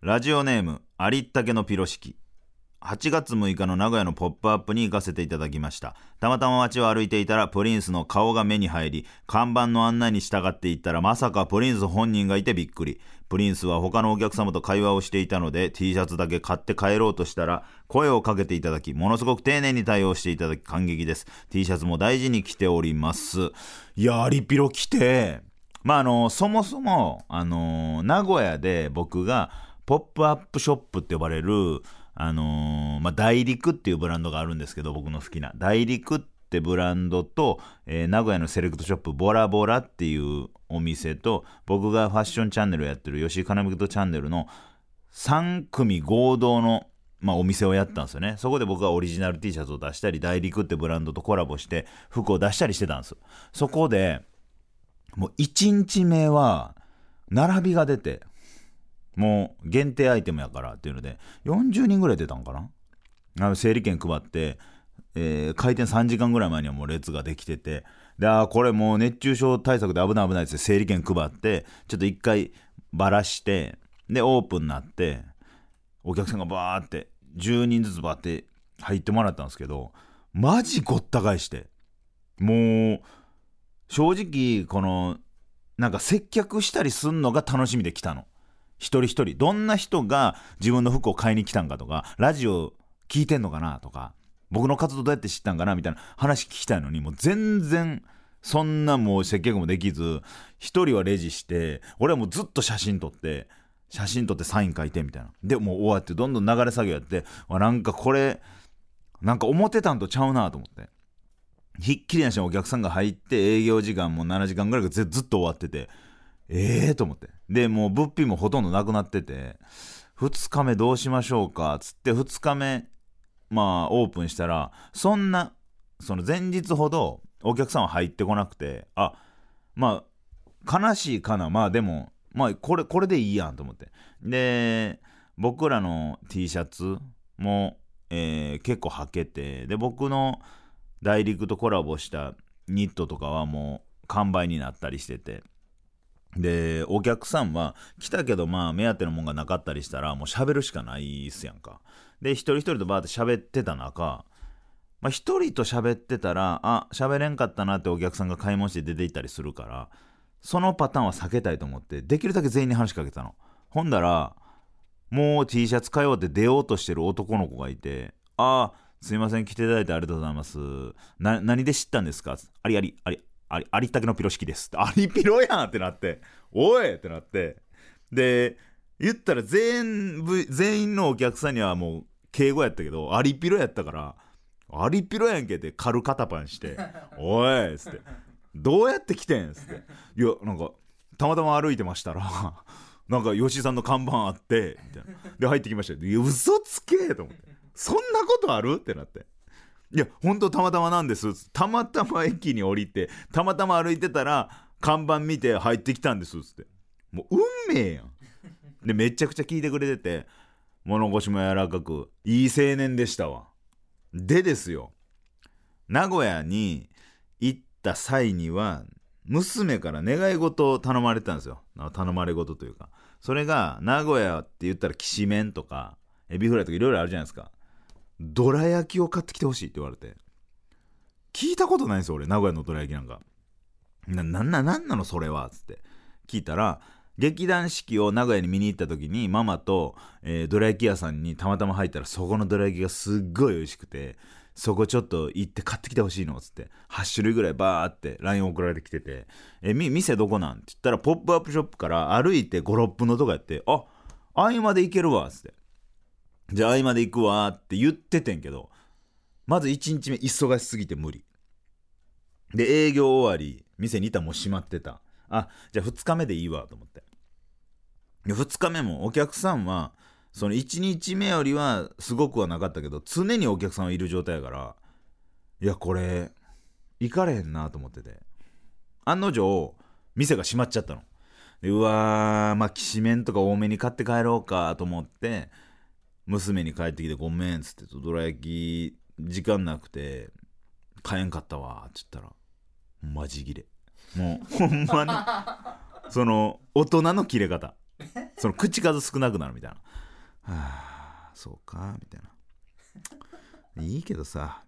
ラジオネームありったけのピロシキ。8月6日の名古屋のポップアップに行かせていただきました。たまたま街を歩いていたらプリンスの顔が目に入り看板の案内に従っていったらまさかプリンス本人がいてびっくり。プリンスは他のお客様と会話をしていたので T シャツだけ買って帰ろうとしたら声をかけていただきものすごく丁寧に対応していただき感激です。T シャツも大事に着ております。いやアリピロ着て。まああのそもそもあの名古屋で僕がポップアップショップって呼ばれるあのまあ、大陸っていうブランドがあるんですけど僕の好きな。大陸ってブランドと、えー名古屋のセレクトショップボラボラっていうお店と僕がファッションチャンネルをやってる吉井金光チャンネルの3組合同の、まあ、お店をやったんですよね。そこで僕がオリジナル T シャツを出したり大陸ってブランドとコラボして服を出したりしてたんですそこでもう1日目は並びが出てもう限定アイテムやからっていうので40人ぐらい出たんかな？あの整理券配って、えー開店3時間ぐらい前にはもう列ができててであこれもう熱中症対策で危ない危ないって整理券配ってちょっと一回ばらしてでオープンになってお客さんがバーって10人ずつバーって入ってもらったんですけどマジごった返して。もう正直このなんか接客したりすんのが楽しみで来たの。一人一人どんな人が自分の服を買いに来たんかとかラジオ聞いてんのかなとか僕の活動どうやって知ったんかなみたいな話聞きたいのにもう全然そんなもう接客もできず一人はレジして俺はもうずっと写真撮って写真撮ってサイン書いてみたいな。でもう終わってどんどん流れ作業やってなんかこれなんか思ってたんとちゃうなと思って。ひっきりなしにお客さんが入って営業時間も7時間ぐらいずずっと終わっててええー、と思って。でもう物品もほとんどなくなってて2日目どうしましょうかつって2日目まあオープンしたらそんなその前日ほどお客さんは入ってこなくてあまあ悲しいかなまあでもまあこれこれでいいやんと思って。で僕らの T シャツも、えー結構履けてで僕の大陸とコラボしたニットとかはもう完売になったりしてて。でお客さんは来たけどまあ目当てのもんがなかったりしたらもう喋るしかないっすやんか。で一人一人とバーって喋ってた中まあ一人と喋ってたらあ喋れんかったなってお客さんが買い物して出て行ったりするからそのパターンは避けたいと思ってできるだけ全員に話しかけたの。ほんだらもう T シャツ買おうって出ようとしてる男の子がいてああすいません来ていただいてありがとうございます。な何で知ったんですか？ありありありありありったけのピロ式です。っ てありピロやんってなっておいってなって。で言ったら全部全員のお客さんにはもう敬語やったけどアリピロやったからアリピロやんけって軽肩パンして「おい!」っつって「どうやって来てん?」っつって「いやなんかたまたま歩いてましたら なんか吉井さんの看板あって」みたいな。で入ってきました。よいや嘘つけと思って。そんなことある？ってなって。いや本当たまたまなんです。たまたま駅に降りてたまたま歩いてたら看板見て入ってきたんですつって。もう運命やん。でめちゃくちゃ聞いてくれてて物腰も柔らかくいい青年でしたわ。でですよ。名古屋に行った際には娘から願い事を頼まれてたんですよ。頼まれ事というか。それが名古屋って言ったらきしめんとかエビフライとかいろいろあるじゃないですか。どら焼きを買ってきてほしいって言われて。聞いたことないんですよ俺。名古屋のどら焼きなんか。ななななんなのそれは？つって。聞いたら劇団四季を名古屋に見に行った時にママと、えーどら焼き屋さんにたまたま入ったらそこのどら焼きがすっごい美味しくてそこちょっと行って買ってきてほしいのっつって。8種類ぐらいバーって LINE 送られてきてて「えみ店どこなん?」って言ったらポップアップショップから歩いて56分のとこやって「あ合間で行けるわ」っつって「じゃあ合間で行くわ」って言っててんけどまず1日目忙しすぎて無理。で営業終わり店にいたらもう閉まってた。あじゃあ2日目でいいわと思って。2日目もお客さんはその1日目よりはすごくはなかったけど常にお客さんはいる状態やからいやこれ行かれへんなと思ってて。案の定店が閉まっちゃったの。でうわーまあきしめんとか多めに買って帰ろうかと思って娘に帰ってきてごめんっつってどら焼き時間なくて買えんかったわっつったらマジ切れ。もう ほんまに。その大人の切れ方。その口数少なくなるみたいな。はあそうかみたいな。いいけどさ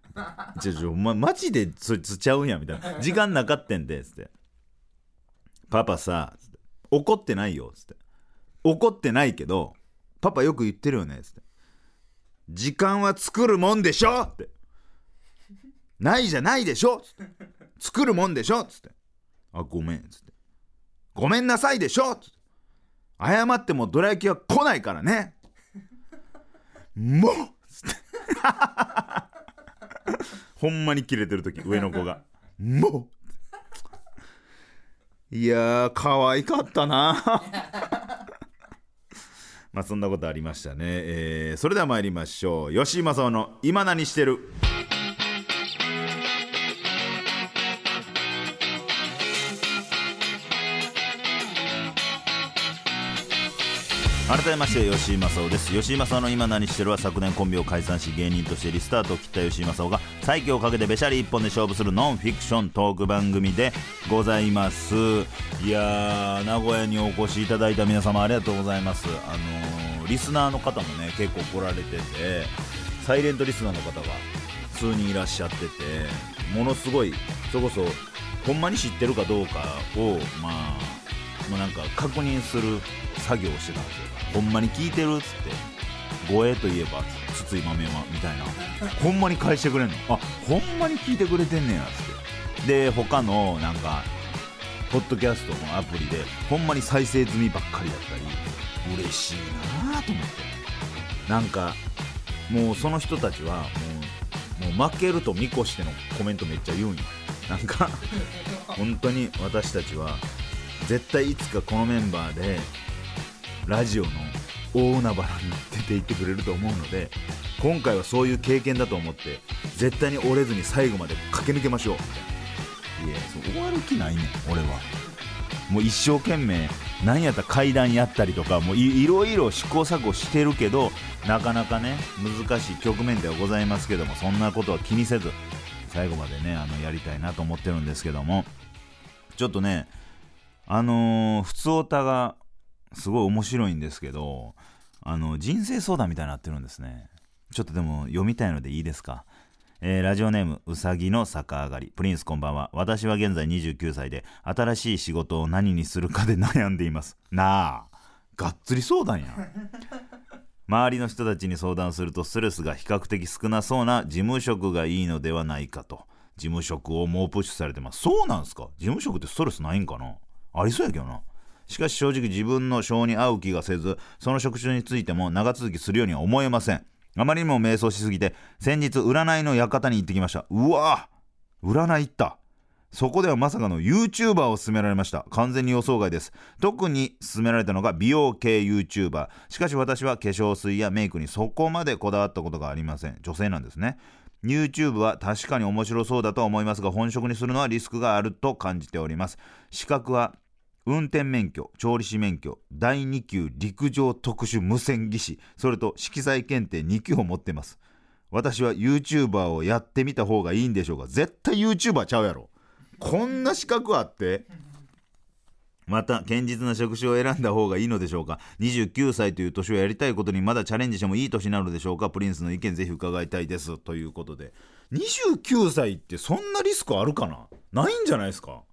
ちょちょお前マジでそいつちゃうんやみたいな。時間なかってんでっつって。パパさ怒ってないよっつって。怒ってないけどパパよく言ってるよねっつって。時間は作るもんでしょ？って。ないじゃないでしょ？つって作るもんでしょ？つって。あごめん。つって。ごめんなさいでしょ？つって。謝ってもどら焼きは来ないからね。もう！つって。ほんまにキレてる時上の子が。もう！いやー可愛かったなまあそんなことありましたね、えーそれでは参りましょう吉井正夫の「今何してる?」改めまして吉井正夫です。吉井正夫の今何してるは昨年コンビを解散し芸人としてリスタートを切った吉井正夫が再起をかけてべしゃり一本で勝負するノンフィクショントーク番組でございます。いやー名古屋にお越しいただいた皆様ありがとうございます。あのーリスナーの方もね結構来られててサイレントリスナーの方が数人いらっしゃっててものすごいそれこそほんまに知ってるかどうかをまあもうなんか確認する作業をしてたんですよ。ほんまに聞いてるっつって護衛といえば筒井豆はみたいな。ほんまに返してくれんの？あほんまに聞いてくれてんねやっつって。で他のなんかポッドキャストのアプリでほんまに再生済みばっかりだったり嬉しいなと思って。なんかもうその人たちはもうもう負けると見越してのコメントめっちゃ言うんよ。なんか本当に私たちは絶対いつかこのメンバーでラジオの大海原に出ていってくれると思うので今回はそういう経験だと思って絶対に折れずに最後まで駆け抜けましょう。いやそう終わる気ないねん俺は。もう一生懸命何やったら階段やったりとかもういろいろ試行錯誤してるけどなかなかね難しい局面ではございますけどもそんなことは気にせず最後までねあのやりたいなと思ってるんですけども。ちょっとねあのー、普通オタがすごい面白いんですけどあの人生相談みたいになってるんですね。ちょっとでも読みたいのでいいですか？えーラジオネームうさぎの逆上がり。プリンスこんばんは。私は現在29歳で新しい仕事を何にするかで悩んでいます。なあがっつり相談や周りの人たちに相談するとストレスが比較的少なそうな事務職がいいのではないかと。事務職を猛プッシュされてます。そうなんすか？事務職ってストレスないんかな？ありそうやけどな。しかし正直自分の性に合う気がせずその職種についても長続きするようには思えません。あまりにも迷走しすぎて先日占いの館に行ってきました。うわ占い行った。そこではまさかの YouTuber を勧められました。完全に予想外です。特に勧められたのが美容系 YouTuber しかし私は化粧水やメイクにそこまでこだわったことがありません。女性なんですね。YouTube は確かに面白そうだと思いますが本職にするのはリスクがあると感じております。資格は運転免許調理師免許第2級陸上特殊無線技師それと色彩検定2級を持ってます。私は YouTuber をやってみた方がいいんでしょうか絶対 YouTuber ちゃうやろ。こんな資格あってまた堅実な職種を選んだ方がいいのでしょうか。29歳という年をやりたいことにまだチャレンジしてもいい年なのでしょうか。プリンスの意見ぜひ伺いたいです。ということで。29歳ってそんなリスクあるかな？ないんじゃないですか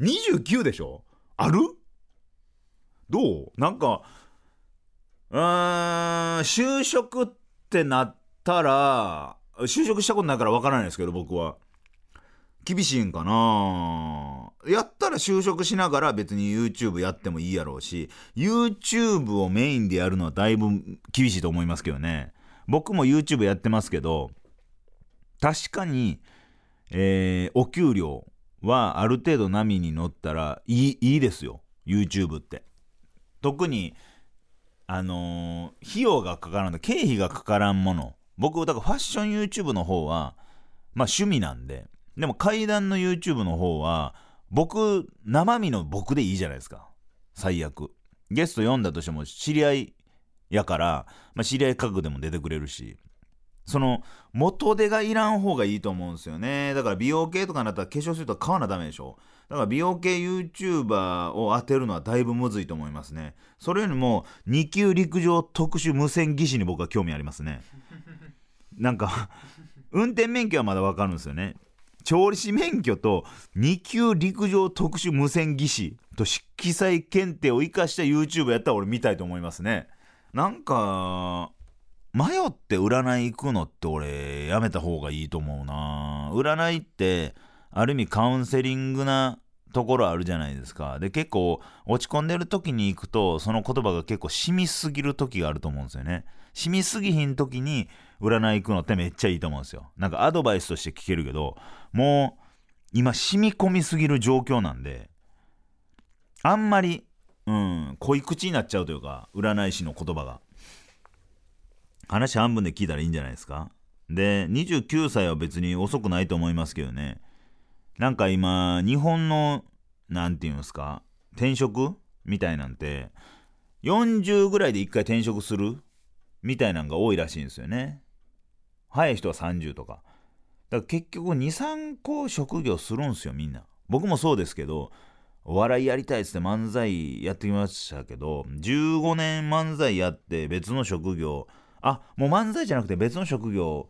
？29でしょ？ある？どう？なんかうーん就職ってなったら就職したことないからわからないですけど僕は。厳しいんかな？やったら就職しながら別に YouTube やってもいいやろうし YouTube をメインでやるのはだいぶ厳しいと思いますけどね。僕も YouTube やってますけど確かに、えーお給料はある程度波に乗ったらいいいいですよ。YouTube って。特にあのー費用がかからん経費がかからんもの。僕だからファッション YouTube の方はまあ趣味なんで。でも階段の YouTube の方は僕生身の僕でいいじゃないですか。最悪。ゲスト読んだとしても知り合いやから、まあ、知り合い価格でも出てくれるし。その元手がいらん方がいいと思うんですよね。だから美容系とかになったら化粧水とか買わなダメでしょ。だから美容系 YouTuber を当てるのはだいぶむずいと思いますね。それよりも2級陸上特殊無線技師に僕は興味ありますね。なんか運転免許はまだわかるんですよね。調理師免許と2級陸上特殊無線技師と色彩検定を生かした YouTube やったら俺見たいと思いますね。なんか迷って占い行くのって俺やめた方がいいと思うな。占いってある意味カウンセリングなところあるじゃないですか。で結構落ち込んでる時に行くとその言葉が結構染みすぎる時があると思うんですよね。染みすぎひん時に占い行くのってめっちゃいいと思うんですよ。なんかアドバイスとして聞けるけどもう今染み込みすぎる状況なんであんまりうん濃い口になっちゃうというか占い師の言葉が。話半分で聞いたらいいんじゃないですか？で29歳は別に遅くないと思いますけどね。なんか今日本のなんていうんですか？転職？みたいなんて40ぐらいで1回転職する？みたいなんが多いらしいんですよね。早い人は30とか。だから結局23個職業するんですよみんな。僕もそうですけどお笑いやりたいっつって漫才やってきましたけど15年漫才やって別の職業あもう漫才じゃなくて別の職業。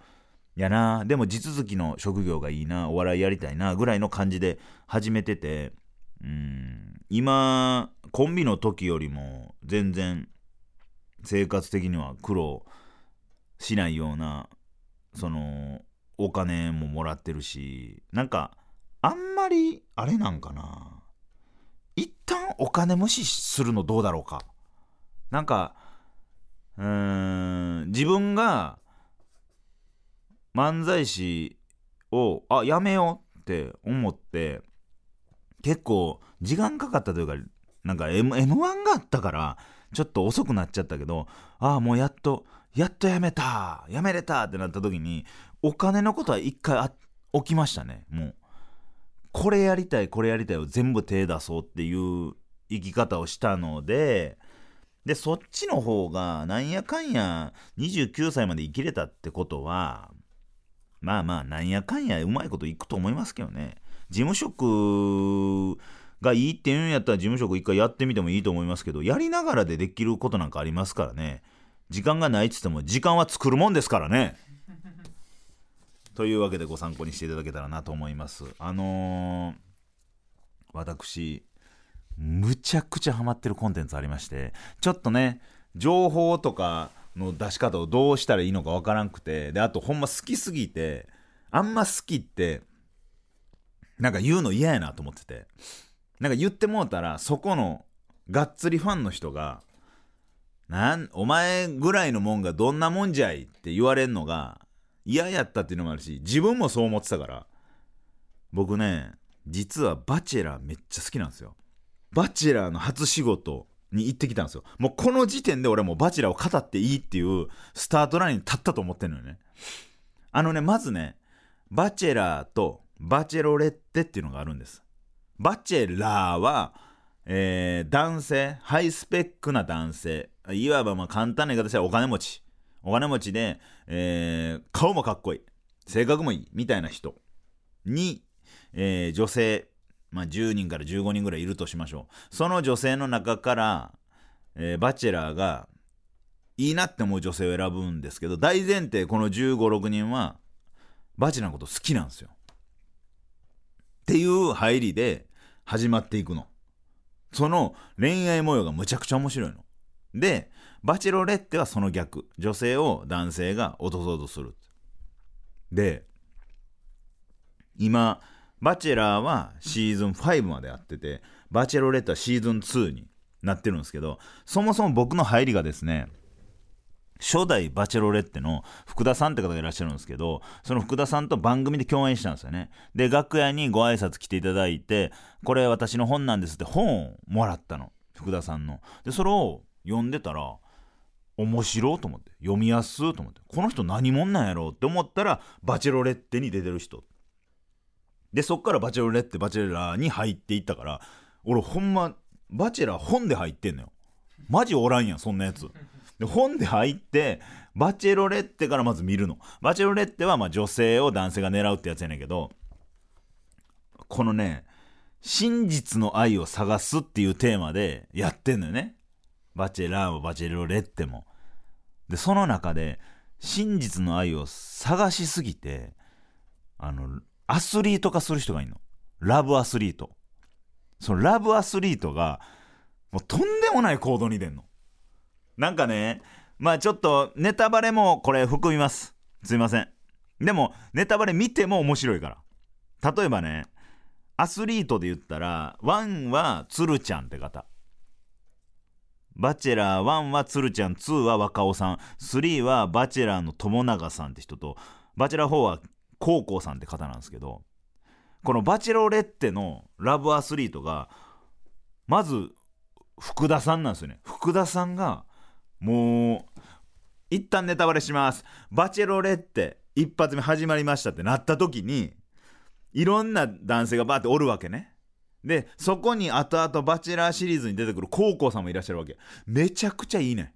やな。でも地続きの職業がいいな。お笑いやりたいなぐらいの感じで始めてて。うん。今コンビの時よりも全然生活的には苦労しないようなそのお金ももらってるし。なんかあんまりあれなんかな。一旦お金無視するのどうだろうか。なんかうーん。自分が漫才師をあやめようって思って結構時間かかったというかなんか M m 1があったからちょっと遅くなっちゃったけどああもうやっとやっとやめたやめれたってなった時にお金のことは一回あ起きましたねもう。これやりたいこれやりたいを全部手出そうっていう生き方をしたのででそっちの方がなんやかんや29歳まで生きれたってことはまあまあなんやかんやうまいこといくと思いますけどね。事務職がいいって言うんやったら事務職一回やってみてもいいと思いますけどやりながらでできることなんかありますからね。時間がないっつっても時間は作るもんですからね。というわけでご参考にしていただけたらなと思います。あのー、私むちゃくちゃハマってるコンテンツありましてちょっとね情報とかの出し方をどうしたらいいのかわからんくてであとほんま好きすぎてあんま好きってなんか言うの嫌やなと思ってて。なんか言ってもうたらそこのがっつりファンの人がなんお前ぐらいのもんがどんなもんじゃいって言われんのが嫌やったっていうのもあるし自分もそう思ってたから僕ね実はバチェラーめっちゃ好きなんですよ。バチェラーの初仕事に行ってきたんですよ。もうこの時点で俺もうバチェラーを語っていいっていうスタートラインに立ったと思ってるのよね。あのねまずねバチェラーとバチェロレッテっていうのがあるんです。バチェラーは、えー男性ハイスペックな男性いわばまあ簡単な言い方したらお金持ち。お金持ちで、えー顔もかっこいい。性格もいい。みたいな人に、えー女性、まあ、10人から15人ぐらいいるとしましょう。その女性の中から、えーバチェラーがいいなって思う女性を選ぶんですけど大前提この1 5 6人はバチェラーのこと好きなんですよ。っていう入りで始まっていくの。その恋愛模様がむちゃくちゃ面白いの。でバチェロレッテはその逆。女性を男性が落とそうとする。で今バチェラーはシーズン5までやっててバチェロレッテはシーズン2になってるんですけどそもそも僕の入りがですね初代バチェロレッテの福田さんって方がいらっしゃるんですけどその福田さんと番組で共演したんですよね。で楽屋にご挨拶来ていただいてこれ私の本なんですって本をもらったの。福田さんの。でそれを読んでたら面白いと思って読みやすいと思ってこの人何者なんやろうって思ったらバチェロレッテに出てる人。でそっからバチェロレッテバチェラーに入っていったから俺ほんまバチェラー本で入ってんのよ。マジおらんやんそんなやつ。で本で入ってバチェロレッテからまず見るの。バチェロレッテはまあ女性を男性が狙うってやつやねんけどこのね真実の愛を探すっていうテーマでやってんのよね。バチェラーもバチェロレッテも。でその中で真実の愛を探しすぎてあのアスリート化する人がいるの。ラブアスリート。そのラブアスリートがもうとんでもない行動に出んの。なんかねまあちょっとネタバレもこれ含みます。すいません。でもネタバレ見ても面白いから。例えばねアスリートで言ったら1はつるちゃんって方。バチェラー1はつるちゃん2は若尾さん。3はバチェラーの友永さんって人とバチェラー4は高校さんって方なんですけどこのバチェロレッテのラブアスリートがまず福田さんなんですよね。福田さんがもう一旦ネタバレします。バチェロレッテ一発目始まりましたってなった時にいろんな男性がバーっておるわけね。でそこに後々バチェラーシリーズに出てくる高校さんもいらっしゃるわけ。めちゃくちゃいいね。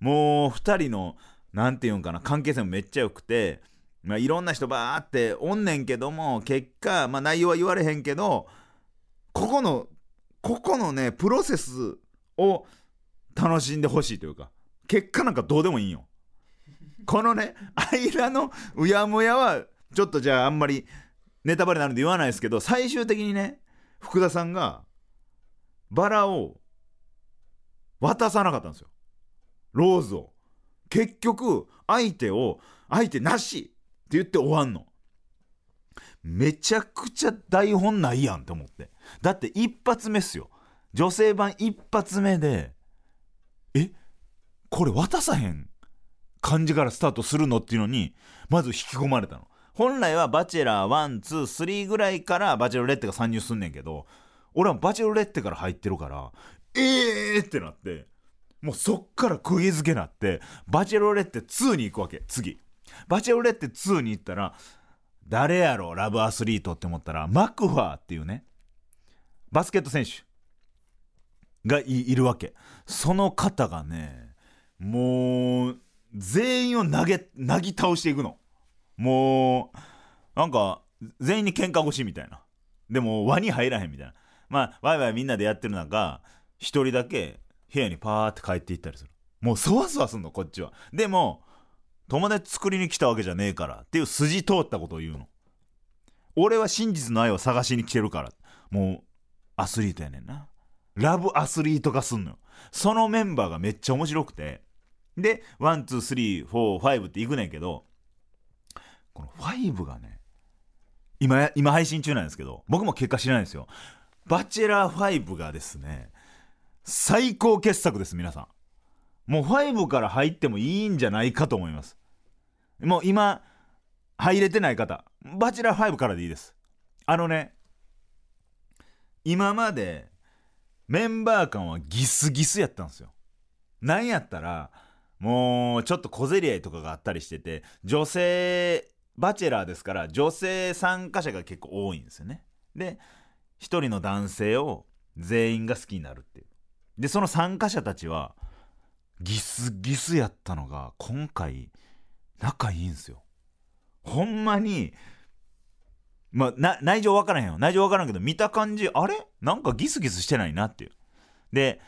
もう2人の何て言うんかな関係性もめっちゃ良くて、まあ、いろんな人バーっておんねんけども結果、まあ、内容は言われへんけどここのここのねプロセスを楽しんでほしいというか結果なんかどうでもいいんよ。このね間のうやむやはちょっとじゃああんまりネタバレなるんで言わないですけど最終的にね福田さんがバラを渡さなかったんですよ。ローズを。結局相手を相手なし。言って終わんの。めちゃくちゃ台本ないやんって思って。だって一発目っすよ。女性版一発目でえこれ渡さへん感じからスタートするのっていうのにまず引き込まれたの。本来はバチェラー123ぐらいからバチェロレッテが参入すんねんけど俺はバチェロレッテから入ってるからえーってなってもうそっから釘付けなってバチェロレッテ2に行くわけ次。バチェロレッテ2に行ったら誰やろラブアスリートって思ったらマクファーっていうねバスケット選手がいるわけ。その方がねもう全員を投げなぎ倒していくの。もうなんか全員に喧嘩腰みたいな。でも輪に入らへんみたいな。まあワイワイみんなでやってる中一人だけ部屋にパーって帰っていったりする。もうそわそわすんのこっちは。でも友達作りに来たわけじゃねえからっていう筋通ったことを言うの。俺は真実の愛を探しに来てるから。もうアスリートやねんな。ラブアスリート化すんのよ。そのメンバーがめっちゃ面白くて。で one two three four five っていくねんけど。この5がね今今配信中なんですけど僕も結果知らないんですよ。バチェラー5がですね最高傑作です皆さん。もう5から入ってもいいんじゃないかと思います。もう今入れてない方バチェラー5からでいいです。あのね今までメンバー間はギスギスやったんですよ。なんやったらもうちょっと小競り合いとかがあったりしてて女性バチェラーですから女性参加者が結構多いんですよね。で一人の男性を全員が好きになるっていう。でその参加者たちはギスギスやったのが今回仲いいんすよ。ほんまにまあ内情分からへんよ。内情分からんけど見た感じあれ？なんかギスギスしてないなっていう。で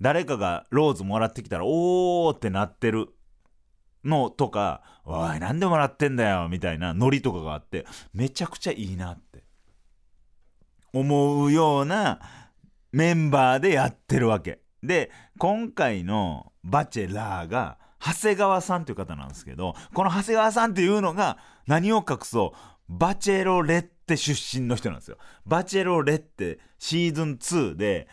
誰かがローズもらってきたらおーってなってる。のとか「おい何でもらってんだよ」みたいなノリとかがあってめちゃくちゃいいなって。思うようなメンバーでやってるわけ。で今回のバチェラーが長谷川さんという方なんですけどこの長谷川さんっていうのが何を隠そうバチェロレッテ出身の人なんですよ。バチェロレッテシーズン2で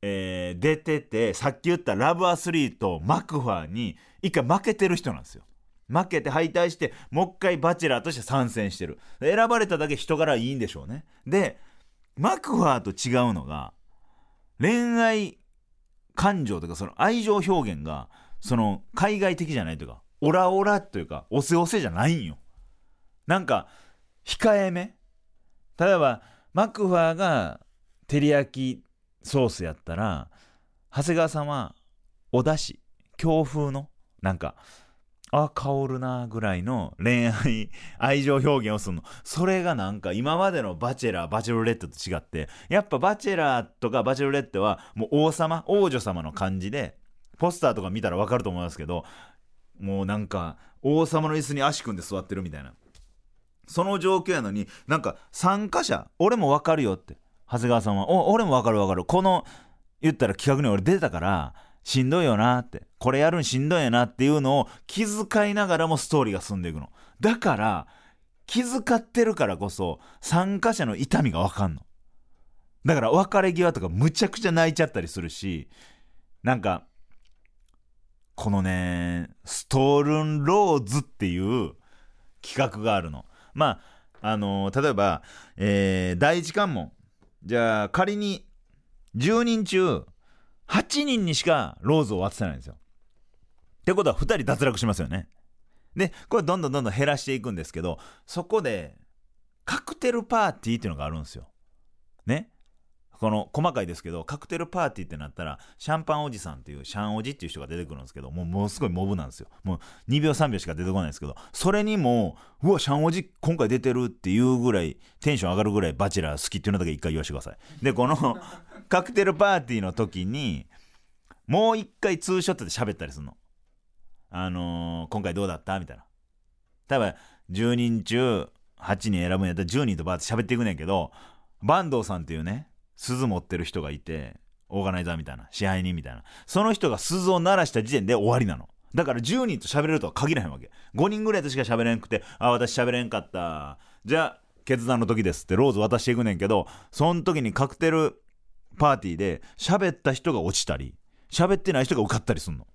えー、出ててさっき言ったラブアスリートマクファーに一回負けてる人なんですよ。負けて敗退してもう一回バチェラーとして参戦してる。選ばれただけ人柄いいんでしょうね。でマクファーと違うのが恋愛感情とかその愛情表現がその海外的じゃないというかオラオラというかおせおせじゃないんよ。なんか控えめ。例えばマクファーが照り焼きソースやったら長谷川さんはお出汁。強風のなんかあ香るなぐらいの恋愛 愛情表現をするの。それがなんか今までのバチェラーバチェロレッテと違ってやっぱバチェラーとかバチェロレッテはもう王様王女様の感じでポスターとか見たら分かると思いますけどもうなんか王様の椅子に足組んで座ってるみたいな。その状況やのになんか参加者俺も分かるよって。長谷川さんはお俺も分かる分かる。この言ったら企画に俺出てたからしんどいよなって。これやるんしんどいよなっていうのを気遣いながらもストーリーが進んでいくの。だから気遣ってるからこそ参加者の痛みが分かんの。だから別れ際とかむちゃくちゃ泣いちゃったりするしなんかこのねストールンローズっていう企画があるの。まああの例えば、えー第一関門。じゃあ仮に10人中8人にしかローズを渡せないんですよ。ってことは2人脱落しますよね。でこれどんどんどんどん減らしていくんですけどそこでカクテルパーティーっていうのがあるんですよ。ね？この細かいですけどカクテルパーティーってなったらシャンパンおじさんっていうシャンおじっていう人が出てくるんですけどもうものすごいモブなんですよ。もう2秒3秒しか出てこないんですけどそれにもうわシャンおじ今回出てるっていうぐらいテンション上がるぐらいバチェラー好きっていうのだけ一回言わせてください。でこの カクテルパーティーの時にもう一回ツーショットで喋ったりするの。あのー今回どうだった？みたいな。多分10人中8人選ぶんやったら10人とバーって喋っていくねんけど坂東さんっていうね鈴持ってる人がいてオーガナイザーみたいな支配人みたいな。その人が鈴を鳴らした時点で終わりなの。だから10人と喋れるとは限らへんわけ。5人ぐらいとしか喋れんくてあ私喋れんかった。じゃあ決断の時ですってローズ渡していくねんけどその時にカクテルパーティーで喋った人が落ちたり喋ってない人が受かったりすんの。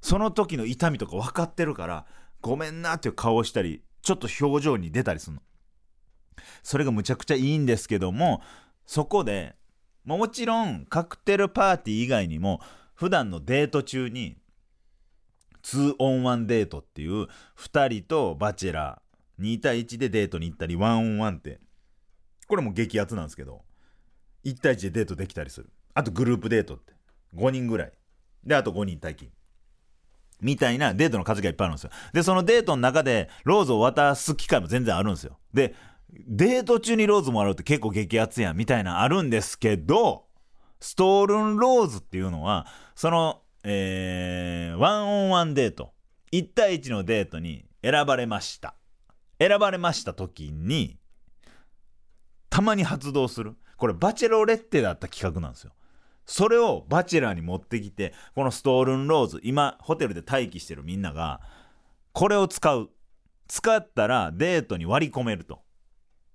その時の痛みとか分かってるからごめんなっていう顔をしたりちょっと表情に出たりするの。それがむちゃくちゃいいんですけどもそこでもちろんカクテルパーティー以外にも普段のデート中に 2on1 デートっていう2人とバチェラー2対1でデートに行ったり 1on1 ってこれも激アツなんですけど1対1でデートできたりする。あとグループデートって5人ぐらい。であと5人待機みたいなデートの数がいっぱいあるんですよ。でそのデートの中でローズを渡す機会も全然あるんですよ。でデート中にローズもらうって結構激アツやんみたいなあるんですけどストールンローズっていうのはそのえー、ワンオンワンデート。1対1のデートに選ばれました。選ばれました時にたまに発動する。これバチェロレッテだった企画なんですよ。それをバチェラーに持ってきてこのストールンローズ今ホテルで待機してるみんながこれを使う。使ったらデートに割り込めると。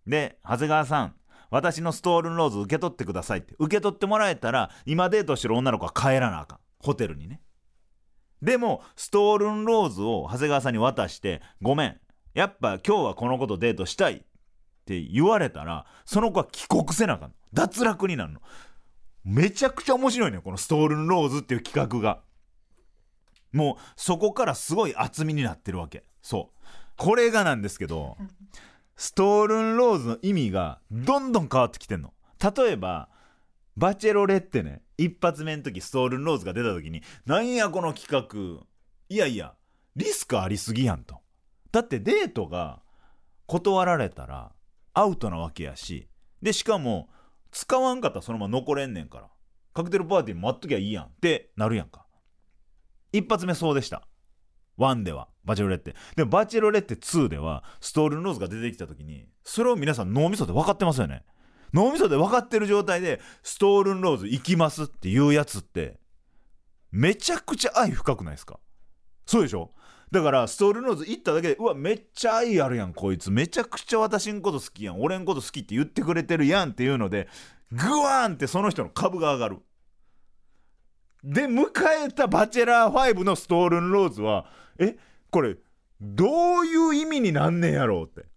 で長谷川さん私のストールンローズ受け取ってくださいって。受け取ってもらえたら今デートしてる女の子は帰らなあかん。ホテルにね。でもストールンローズを長谷川さんに渡してごめんやっぱ今日はこの子とデートしたいって言われたらその子は帰国せなあかん脱落になるの。めちゃくちゃ面白いねこのストールンローズっていう企画が。もうそこからすごい厚みになってるわけ。そう。これがなんですけどストールンローズの意味がどんどん変わってきてんの。例えばバチェロレってね。一発目の時ストールンローズが出た時になんやこの企画。いやいやリスクありすぎやんと。だってデートが断られたらアウトなわけやし。でしかも使わんかったらそのまま残れんねんから。カクテルパーティー待っときゃいいやんってなるやんか。一発目そうでした。1では。バチェロレッテ。でもバチェロレッテ2ではストールンローズが出てきた時にそれを皆さん脳みそで分かってますよね。脳みそで分かってる状態でストールンローズ行きますっていうやつってめちゃくちゃ愛深くないですか？そうでしょ？だからストールンローズ行っただけでうわめっちゃ愛あるやんこいつ。めちゃくちゃ私んこと好きやん。俺んこと好きって言ってくれてるやんっていうのでグワーンってその人の株が上がる。で迎えたバチェラー5のストールンローズはえ？これどういう意味になんねんやろうって。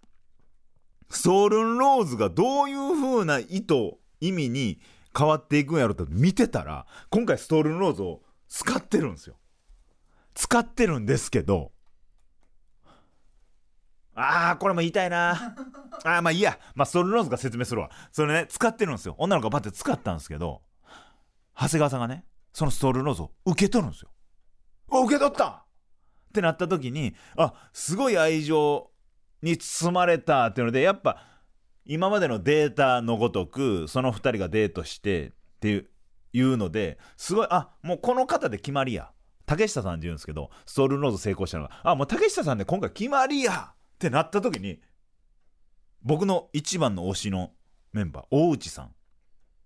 ストールンローズがどういう風な意図意味に変わっていくんやろうと見てたら今回ストールンローズを使ってるんですよ。使ってるんですけど。あーこれも言いたいな。あーまあいいや。まあストールンローズが説明するわ。それね使ってるんですよ。女の子がバッて使ったんですけど長谷川さんがねそのストールンローズを受け取るんですよ。受け取った。ってなった時にあすごい愛情に包まれたっていうのでやっぱ今までのデータのごとくその2人がデートしてっていういうのですごいあもうこの方で決まりや。竹下さんって言うんですけどストールノーズ成功したのがあもう竹下さんで今回決まりや。ってなった時に僕の一番の推しのメンバー大内さん。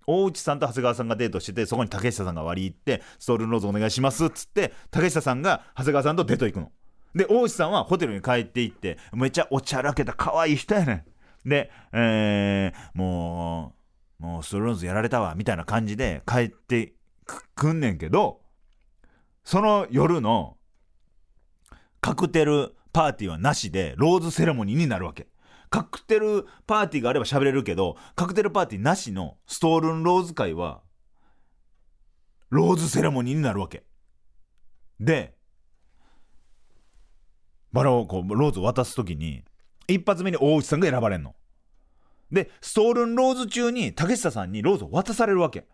大内さんと長谷川さんがデートしててそこに竹下さんが割り入って「ストールノーズお願いします」っつって竹下さんが長谷川さんとデート行くの。で大内さんはホテルに帰って行ってめっちゃおちゃらけた可愛い人やねん。で、えー、もうもうストールノーズやられたわみたいな感じで帰ってくんねんけどその夜のカクテルパーティーはなしでローズセレモニーになるわけ。カクテルパーティーがあれば喋れるけど、カクテルパーティーなしのストールンローズ会は、ローズセレモニーになるわけ。で、バラをこう、ローズを渡すときに、一発目に大内さんが選ばれんの。で、ストールンローズ中に竹下さんにローズを渡されるわけ。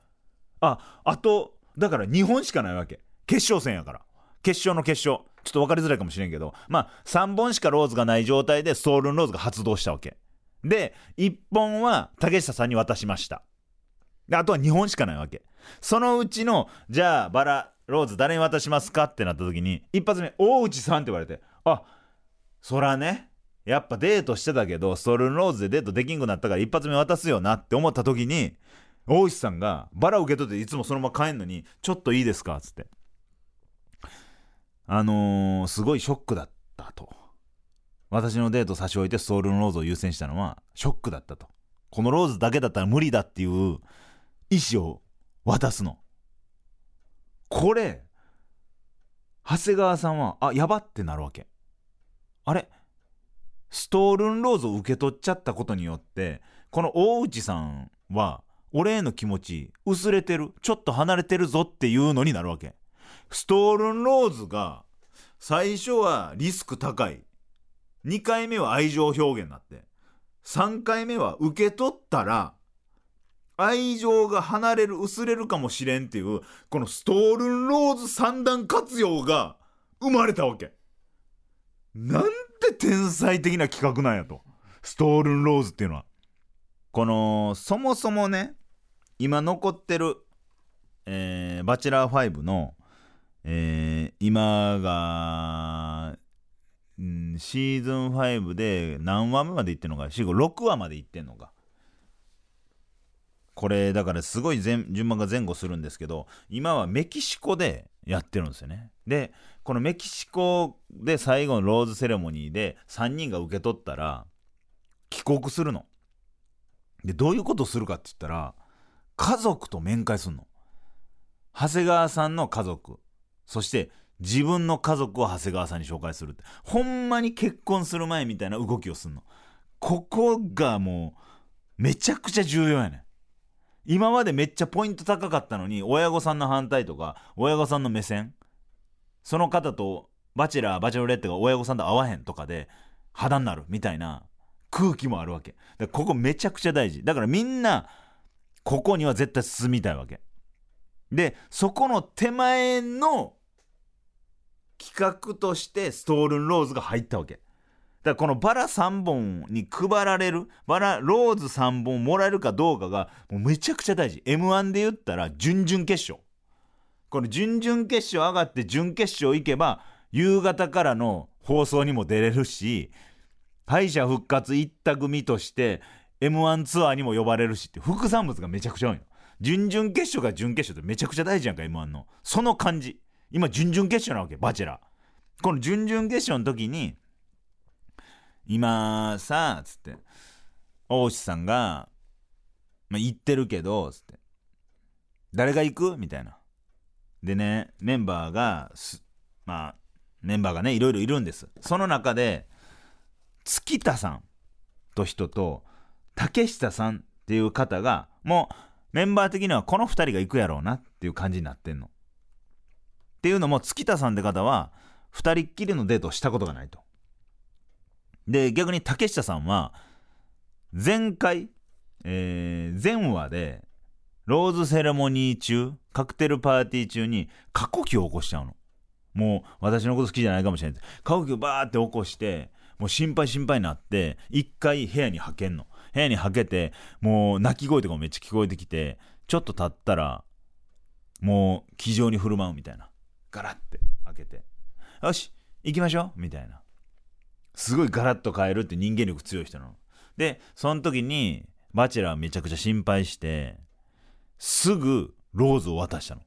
あ、あと、だから2本しかないわけ。決勝戦やから。決勝の決勝。ちょっと分かりづらいかもしれんけど、まあ、3本しかローズがない状態でストールンローズが発動したわけ。で、1本は竹下さんに渡しました。で、あとは2本しかないわけ。そのうちの、じゃあ、バラ、ローズ誰に渡しますかってなった時に、一発目、大内さんって言われて、あ、そらね、やっぱデートしてたけど、ストールンローズでデートできんくなったから一発目渡すよなって思った時に、大内さんがバラ受け取っていつもそのまま帰んのに、ちょっといいですかっつって。あのー、すごいショックだったと。私のデート差し置いてストールのローズを優先したのはショックだったと。このローズだけだったら無理だっていう意思を渡すの。これ、長谷川さんは、あ、やばってなるわけ。あれ？ストールンローズを受け取っちゃったことによって、この大内さんは、俺への気持ち薄れてる、ちょっと離れてるぞっていうのになるわけ。ストールンローズが最初はリスク高い。2回目は愛情表現になって。3回目は受け取ったら愛情が離れる、薄れるかもしれんっていう、このストールンローズ三段活用が生まれたわけ。なんて天才的な企画なんやと。ストールンローズっていうのは。この、そもそもね、今残ってる、えー、バチェラー5のえー、今が、うん、シーズン5で何話目までいってんのか、6話までいってんのか。これ、だからすごい順番が前後するんですけど、今はメキシコでやってるんですよね。で、このメキシコで最後のローズセレモニーで3人が受け取ったら、帰国するの。で、どういうことするかって言ったら、家族と面会するの。長谷川さんの家族、そして自分の家族を長谷川さんに紹介するって。ほんまに結婚する前みたいな動きをすんの。ここがもう、めちゃくちゃ重要やねん。今までめっちゃポイント高かったのに、親御さんの反対とか、親御さんの目線、その方とバチェラー、バチェロレッテが親御さんと会わへんとかで、肌になるみたいな空気もあるわけ。ここめちゃくちゃ大事。だからみんな、ここには絶対進みたいわけ。で、そこの手前の企画としてストールンローズが入ったわけ。だからこのバラ3本に配られる、バラ、ローズ3本もらえるかどうかがもうめちゃくちゃ大事。M1 で言ったら準々決勝。この準々決勝上がって準決勝行けば夕方からの放送にも出れるし、敗者復活一った組として M1 ツアーにも呼ばれるしって副産物がめちゃくちゃ多いの。準々決勝が準決勝ってめちゃくちゃ大事やんか、M1 の。その感じ。今、準々決勝なわけ、バチェラー。この準々決勝の時に、今さ、つって、大石さんが、まあ、言ってるけど、つって、誰が行く？みたいな。でね、メンバーが、まあ、メンバーがね、いろいろいるんです。その中で、月田さんと人と、竹下さんっていう方が、もう、メンバー的にはこの2人が行くやろうなっていう感じになってんの。っていうのも、月田さんって方は、二人っきりのデートをしたことがないと。で、逆に竹下さんは、前回、えー、前話で、ローズセレモニー中、カクテルパーティー中に過呼吸を起こしちゃうの。もう私のこと好きじゃないかもしれない顔をバーって起こしてもう心配心配になって一回部屋にはけんの部屋にはけてもう泣き声とかもめっちゃ聞こえてきてちょっと経ったらもう気丈に振る舞うみたいなガラッて開けてよし行きましょうみたいな。すごいガラッと変えるって人間力強い人なの。でその時にバチェラーめちゃくちゃ心配してすぐローズを渡したの。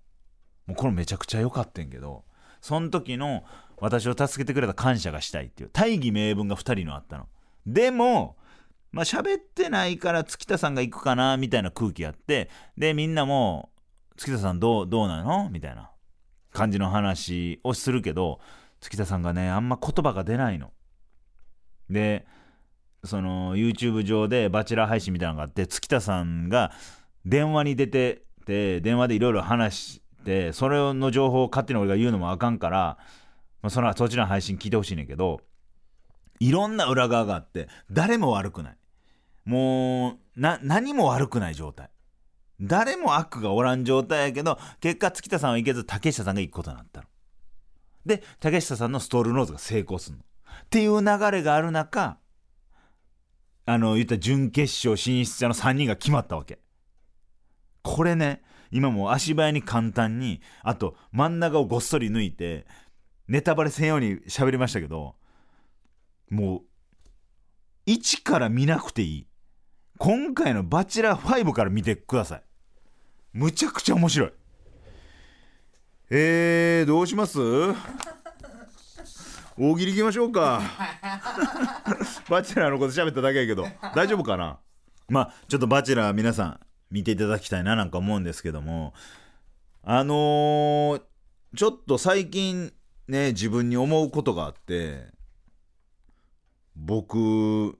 もうこれめちゃくちゃ良かったんけどその時の私を助けてくれた感謝がしたいっていう大義名分が2人のあったの。でもまあ喋ってないから月田さんが行くかなみたいな空気あってでみんなも月田さんどうどうなの？みたいな。感じの話をするけど月田さんがねあんま言葉が出ないの。でその YouTube 上でバチェラー配信みたいなのがあって月田さんが電話に出てて電話でいろいろ話してそれの情報を勝手に俺が言うのもあかんから、まあ、そのそっちの配信聞いてほしいねんけどいろんな裏側があって誰も悪くない。もうな何も悪くない状態。誰も悪がおらん状態やけど結果月田さんは行けず竹下さんが行くことになったの。で竹下さんのストールノーズが成功するの。っていう流れがある中あの言った準決勝進出者の3人が決まったわけ。これね今もう足早に簡単にあと真ん中をごっそり抜いてネタバレせんように喋りましたけどもう一から見なくていい。今回の「バチェラー5」から見てください。むちゃくちゃ面白い。えー、どうします？大喜利いきましょうか。バチェラーのこと喋っただけやけど。大丈夫かな？まあちょっとバチェラー皆さん見ていただきたいななんか思うんですけども。あのー、ちょっと最近ね自分に思うことがあって僕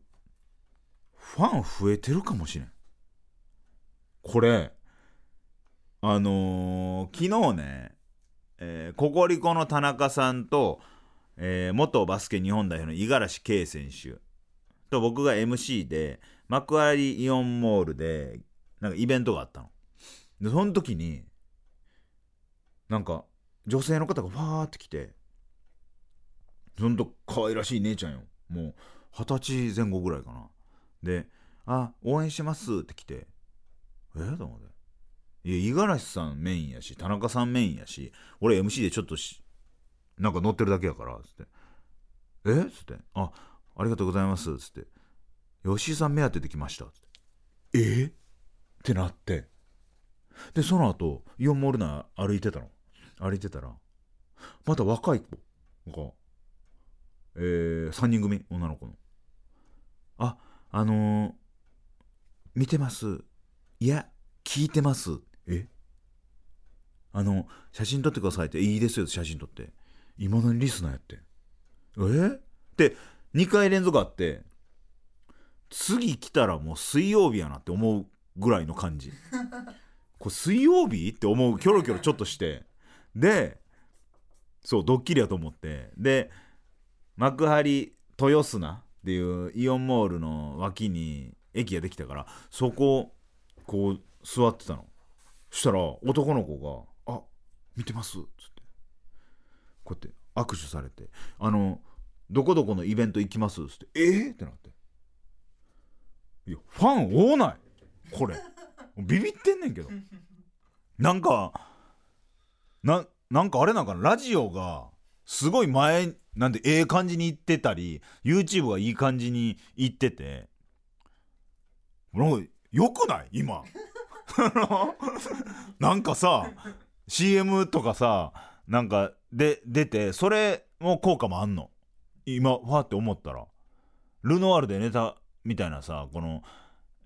ファン増えてるかもしれん。これあのー昨日ね、えーココリコの田中さんと、えー元バスケ日本代表の五十嵐圭選手と僕が MC で幕張イオンモールでなんかイベントがあったの。でその時になんか女性の方がファーって来てほんと可愛らしい姉ちゃんよ。もう二十歳前後ぐらいかな。で「あ応援してます」って来て。え、と思って。いや五十嵐さんメインやし田中さんメインやし俺 MC でちょっとしなんか乗ってるだけやからつって「え？っ?」つって「あありがとうございます」つって「吉井さん目当てで来ました」つって「え？ってなって。でその後イオンモール内歩いてたの。歩いてたらまた若い子がえー、3人組女の子の。ああのー、見てます。いや聞いてます。え？あの写真撮ってくださいって。いいですよ写真撮って。いまだにリスナーやってえ？って2回連続あって次来たらもう水曜日やなって思うぐらいの感じ。これ水曜日って思うキョロキョロちょっとして。でそうドッキリやと思って。で幕張豊砂っていうイオンモールの脇に駅ができたからそこをこう座ってたの。そしたら男の子が「あ見てます」っつって。こうやって握手されて「あのどこどこのイベント行きます」っつって「え？ー?」ってなっていやファン多ない？これ。ビビってんねんけど。なんかななんかあれなんかな？ラジオがすごい前なんでええ感じにいってたり YouTube がいい感じにいってて。なんかよくない？今。なんかさ CM とかさなんかで出てそれも効果もあんの？今ファって思ったら。ルノワールでネタみたいなさこの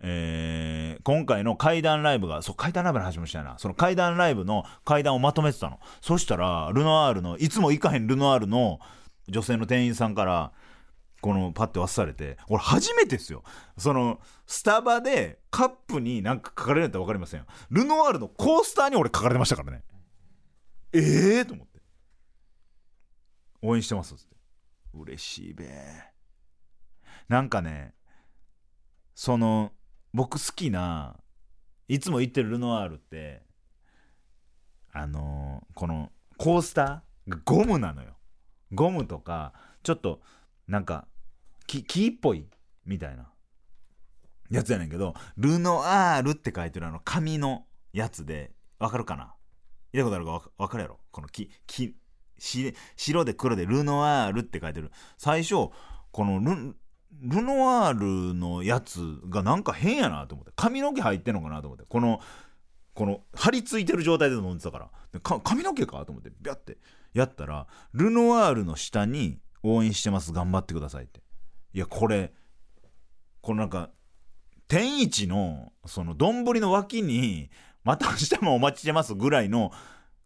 えー今回の怪談ライブがそう怪談ライブの話もしたいな。その怪談ライブの怪談をまとめてたの。そしたらルノワールのいつも行かへんルノワールの女性の店員さんからこのパッて忘されて俺初めてですよ。そのスタバでカップになんか書かれるったら分かりませんよ。ルノワールのコースターに俺書かれてましたからね。ええー、と思って。応援してますって。嬉しいべなんかねその僕好きないつも行ってるルノワールってあのーこのコースター？がゴムなのよ。ゴムとかちょっとなんか木木っぽいみたいなやつやねんけどルノアールって書いてるあの紙のやつでわかるかな？見たことあるか？わかるやろ？この木木白で黒でルノアールって書いてる。最初このルルノアールのやつがなんか変やなと思って。髪の毛入ってんのかなと思って。このこの張り付いてる状態で飲んでたから。か髪の毛かと思ってビャってやったらルノワールの下に応援してます頑張ってくださいって。いやこれこのなんか天一のその丼の脇にまた明日もお待ちしてますぐらいの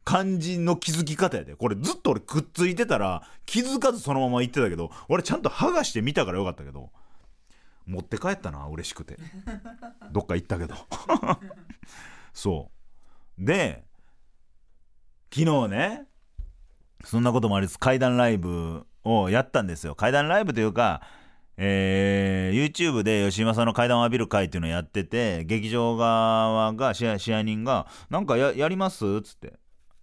感じの気づき方やで。これずっと俺くっついてたら気づかずそのまま言ってたけど俺ちゃんと剥がしてみたからよかったけど持って帰ったな嬉しくて。どっか行ったけど。そう。で昨日ねそんなこともありつつ怪談ライブをやったんですよ。怪談ライブというかえー、YouTube で吉島さんの階段を浴びる会っていうのをやってて劇場側が試合試合人が「なんかややります?」っつって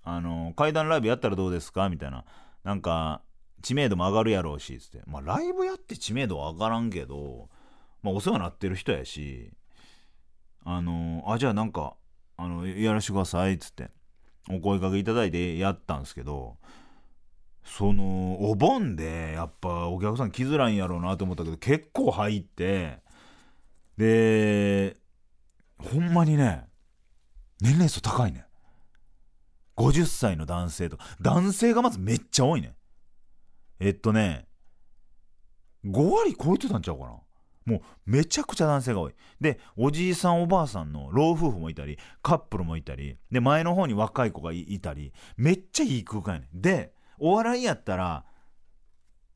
あの階段ライブやったらどうですか？みたいな。なんか知名度も上がるやろうしつって。まあライブやって知名度は上がらんけど、まあ、お世話になってる人やし。あのあじゃあなんかあのやらしてくださいつって。お声かけいただいてやったんですけどそのお盆でやっぱお客さん来づらいんやろうなと思ったけど結構入ってでほんまにね年齢層高いね50歳の男性と。男性がまずめっちゃ多いね。えっとね5割超えてたんちゃうかな。もうめちゃくちゃ男性が多い。でおじいさんおばあさんの老夫婦もいたりカップルもいたりで前の方に若い子がいたりめっちゃいい空間やねん。でお笑いやったら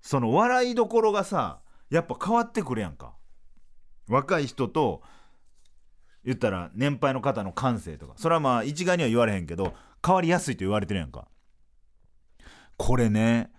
その笑いどころがさやっぱ変わってくるやんか。若い人と言ったら年配の方の感性とか。それはまあ一概には言われへんけど変わりやすいと言われてるやんか。これね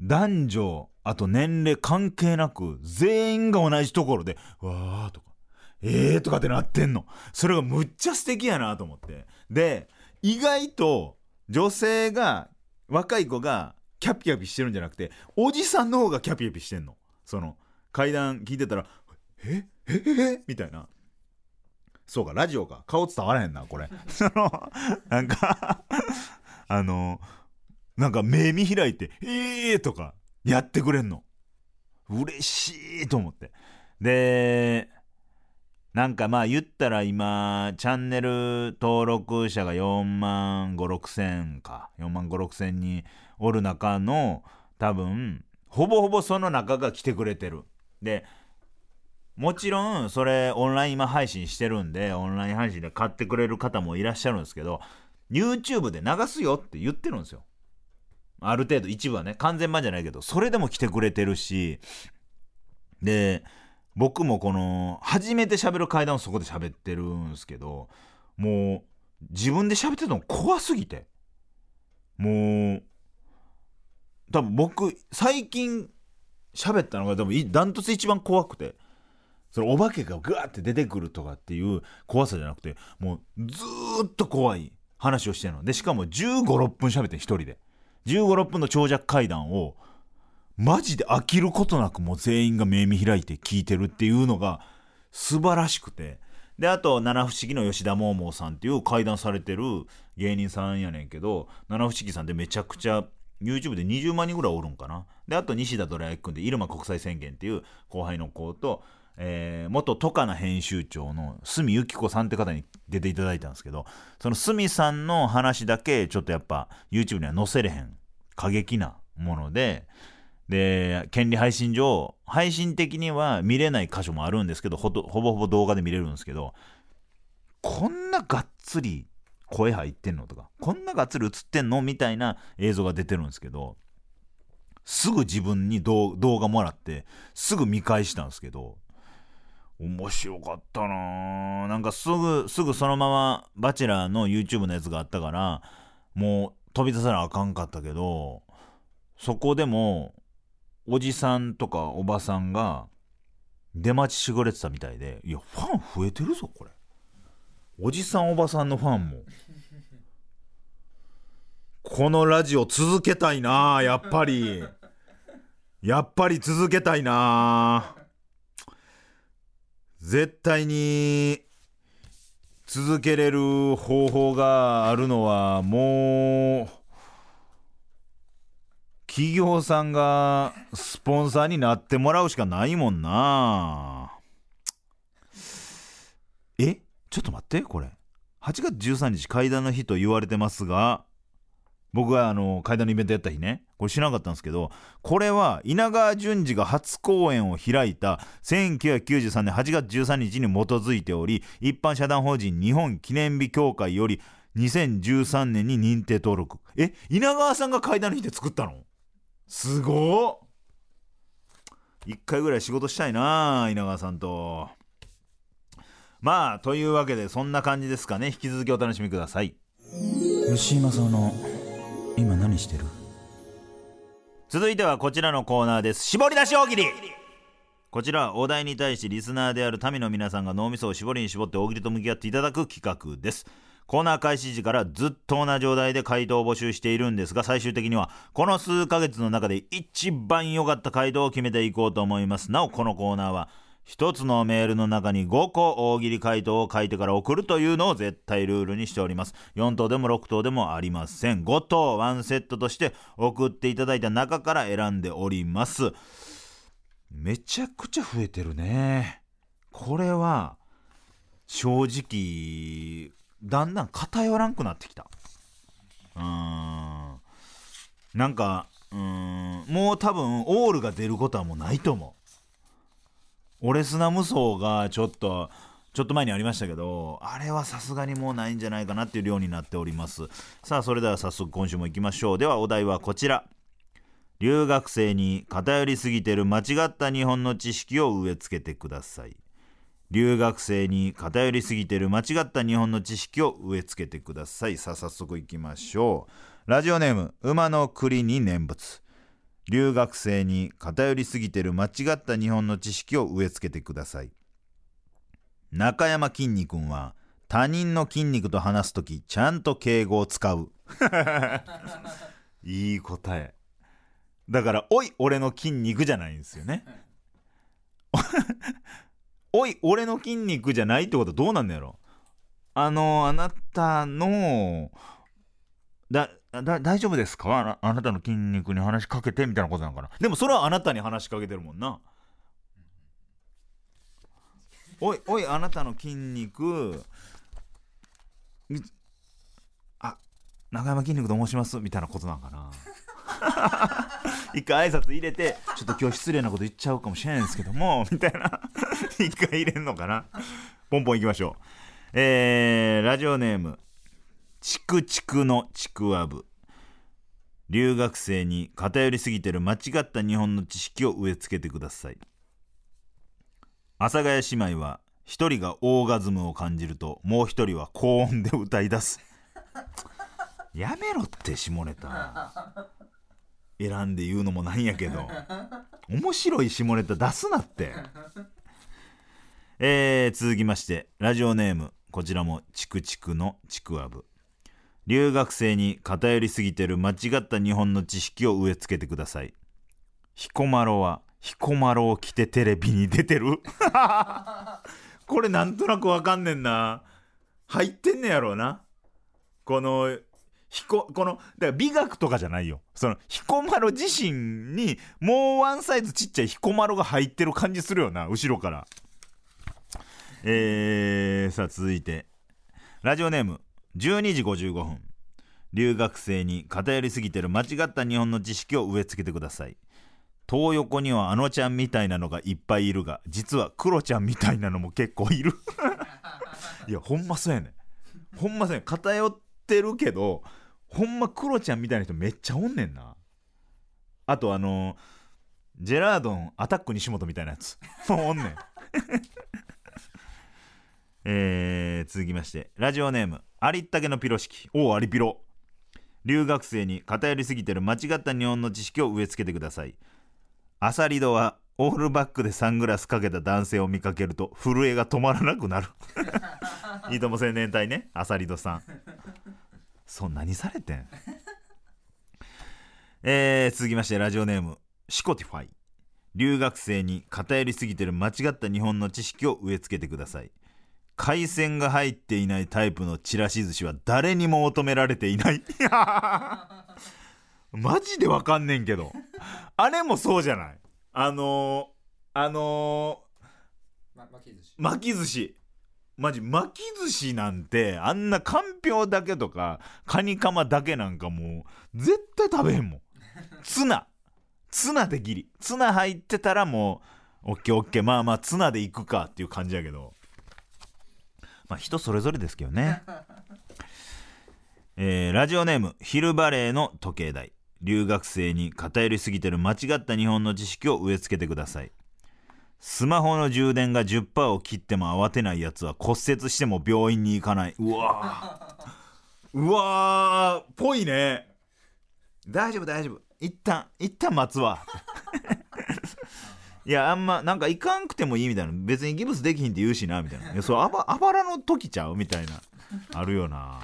男女あと年齢関係なく全員が同じところで「わー」とか「えー」とかってなってんの。それがむっちゃ素敵やなと思って。で意外と女性が若い子がキャピキャピしてるんじゃなくておじさんの方がキャピキャピしてんの。その階段聞いてたら「えええみたいな。そうかラジオか。顔伝わらへんなこれ。そのなんかあのなんか目見開いて「ええー!」とかやってくれんの。嬉しいと思って。でなんかまあ言ったら今チャンネル登録者が4万5 6千か。4万5 6千人おる中の多分ほぼほぼその中が来てくれてる。でもちろんそれオンライン今配信してるんでオンライン配信で買ってくれる方もいらっしゃるんですけど YouTube で流すよって言ってるんですよ。ある程度一部はね。完全版じゃないけどそれでも来てくれてるし。で僕もこの初めて喋る階段をそこで喋ってるんですけどもう自分で喋ってたの怖すぎて。もう多分僕最近喋ったのが多分ダントツ一番怖くて。そのお化けがグワーって出てくるとかっていう怖さじゃなくてもうずっと怖い話をしてるの。でしかも1 5 6分喋って一人で。1 5 6分の長尺階段をマジで飽きることなくもう全員が目見開いて聞いてるっていうのが素晴らしくて。であと七不思議の吉田桃々さんっていう怪談されてる芸人さんやねんけど七不思議さんでめちゃくちゃ YouTube で20万人ぐらいおるんかな。であと西田ドラ焼君で入間国際宣言っていう後輩の子と、えー、元トカナ編集長の角由紀子さんって方に出ていただいたんですけどその角さんの話だけちょっとやっぱ YouTube には載せれへん過激なものでで、権利配信上、配信的には見れない箇所もあるんですけど、ほぼほぼ動画で見れるんですけど、こんながっつり声入ってんのとか、こんながっつり映ってんのみたいな映像が出てるんですけど、すぐ自分に動画もらって、すぐ見返したんですけど、面白かったな。なんかすぐ、すぐそのまま、バチェラーの YouTube のやつがあったから、もう飛び出さなあかんかったけど、そこでも、おじさんとかおばさんが出待ちしごれてたみたいでいやファン増えてるぞこれ。おじさんおばさんのファンも。このラジオ続けたいなやっぱり。やっぱり続けたいな。絶対に続けれる方法があるのはもう企業さんがスポンサーになってもらうしかないもんな。え？ちょっと待ってこれ。8月13日階段の日と言われてますが僕があの階段のイベントやった日ね。これ知らなかったんですけどこれは稲川淳二が初公演を開いた1993年8月13日に基づいており一般社団法人日本記念日協会より2013年に認定登録。え稲川さんが階段の日で作ったの？すごっ。一回ぐらい仕事したいな稲川さんと。まあというわけでそんな感じですかね。引き続きお楽しみください。吉井正夫の今何してる？続いてはこちらのコーナーです。絞り出し大喜利。こちらはお題に対しリスナーである民の皆さんが脳みそを絞りに絞って大喜利と向き合っていただく企画です。コーナー開始時からずっと同じお題で回答を募集しているんですが最終的にはこの数ヶ月の中で一番良かった回答を決めていこうと思います。なおこのコーナーは一つのメールの中に5個大喜利回答を書いてから送るというのを絶対ルールにしております。4等でも6等でもありません。5等ワンセットとして送っていただいた中から選んでおります。めちゃくちゃ増えてるね。これは正直だんだん偏らんくなってきた。うーん。なんかうーん。もう多分オールが出ることはもうないと思う。オレスナ無双がちょっとちょっと前にありましたけどあれはさすがにもうないんじゃないかなっていう量になっております。さあそれでは早速今週も行きましょう。ではお題はこちら。留学生に偏りすぎてる間違った日本の知識を植え付けてください。留学生に偏りすぎてる間違った日本の知識を植え付けてください。さあ早速行きましょう。ラジオネーム馬の栗に念仏。留学生に偏りすぎてる間違った日本の知識を植え付けてください。中山きんに君は他人の筋肉と話す時ちゃんと敬語を使う。いい答え。だから「おい俺の筋肉」じゃないんですよね。おい俺の筋肉じゃないってことはどうなんだやろ。あのあなたのだだ大丈夫ですか？あなたの筋肉に話しかけてみたいなことなのかな？でもそれはあなたに話しかけてるもんな。おいおいあなたの筋肉。あ中山筋肉と申します？みたいなことなんかな？一回挨拶入れてちょっと今日失礼なこと言っちゃうかもしれないんですけどもみたいな。一回入れんのかな？ポンポンいきましょう。えー、ラジオネーム。チクチクのちくわぶ。留学生に偏りすぎてる間違った日本の知識を植え付けてください。阿佐ヶ谷姉妹は一人がオーガズムを感じるともう一人は高音で歌い出す。やめろって下ネタ。選んで言うのもなんやけど。面白い下ネタ出すなって。えー、続きましてラジオネームこちらもチクチクのちくわぶ。留学生に偏りすぎてる間違った日本の知識を植え付けてください。彦摩呂は彦摩呂を着てテレビに出てる。これなんとなくわかんねんな。入ってんねやろうな。この彦このだから美学とかじゃないよ。その彦摩呂自身にもうワンサイズちっちゃい彦摩呂が入ってる感じするよな後ろから。えー、さあ続いて。ラジオネーム12時55分留学生に偏りすぎてる間違った日本の知識を植え付けてください。東横にはあのちゃんみたいなのがいっぱいいるが実はクロちゃんみたいなのも結構いる。いやほんまそうやねん。ほんまそうやねん。偏ってるけどほんまクロちゃんみたいな人めっちゃおんねんな。あとあのジェラードンアタック西本みたいなやつもうおんねん。えー、続きましてラジオネームありったけのピロ式おおありピロ。留学生に偏りすぎてる間違った日本の知識を植え付けてください。アサリドはオールバックでサングラスかけた男性を見かけると震えが止まらなくなる。いいとも青年隊ねアサリドさん。そう何されてん？えー続きましてラジオネームシコティファイ。留学生に偏りすぎてる間違った日本の知識を植え付けてください。海鮮が入っていないタイプのちらし寿司は誰にも求められていない。マジでわかんねんけど。あれもそうじゃない。あのー、あのま、巻き寿司。ー、巻き寿司。マジ巻き寿司なんてあんなかんぴょうだけとかカニカマだけなんかもう絶対食べへんもん。ツナ。ツナでギリ。ツナ入ってたらもうオッケーオッケー。まあまあツナでいくかっていう感じやけどまあ人それぞれですけどね。えーラジオネームヒルバレーの時計台。留学生に偏りすぎてる間違った日本の知識を植え付けてください。スマホの充電が10%を切っても慌てないやつは骨折しても病院に行かない。うわー。うわー。ぽいね。大丈夫大丈夫。一旦一旦待つわ いやあんまなんか行かんくてもいいみたいな。別にギブスできひんって言うしなみたいな。いやそうあばあばらの時ちゃうみたいな。あるよな。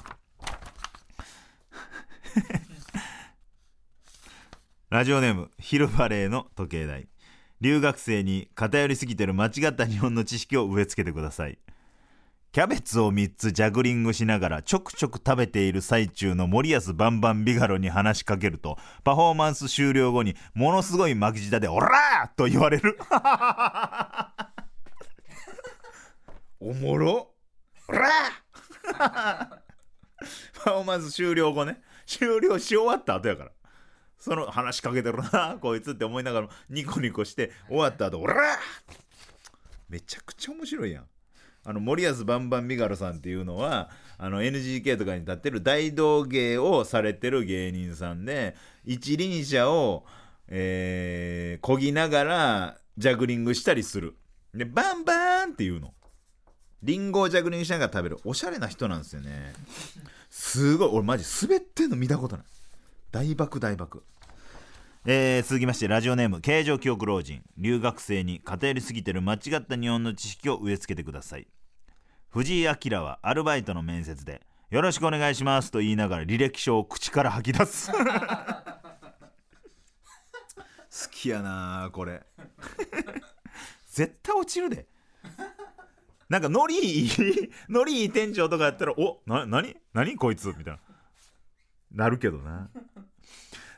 ラジオネームヒルバレーの時計台。留学生に偏りすぎてる間違った日本の知識を植え付けてください。キャベツを3つジャグリングしながらちょくちょく食べている最中の森保バンバンビガロに話しかけるとパフォーマンス終了後にものすごい巻き舌で「オラー!」と言われる。おもろ。オラー。パフォーマンス終了後ね。終了し終わった後やから。その話しかけてるなこいつって思いながらニコニコして終わった後オラー。めちゃくちゃ面白いやん。あの森保バンバンビガロさんっていうのはあの NGK とかに立ってる大道芸をされてる芸人さんで一輪車をえー、漕ぎながらジャグリングしたりする。でバンバーンっていうの。リンゴをジャグリングしながら食べる。おしゃれな人なんですよね。すごい。俺マジ滑ってんの見たことない。大爆大爆。えー続きましてラジオネーム形状記憶老人。留学生に偏りすぎてる間違った日本の知識を植え付けてください。藤井明はアルバイトの面接で「よろしくお願いします」と言いながら履歴書を口から吐き出す。好きやなこれ。絶対落ちるで。なんかノリいい ノリいい店長とかやったら「おな何？何？こいつ」みたいな。なるけどな。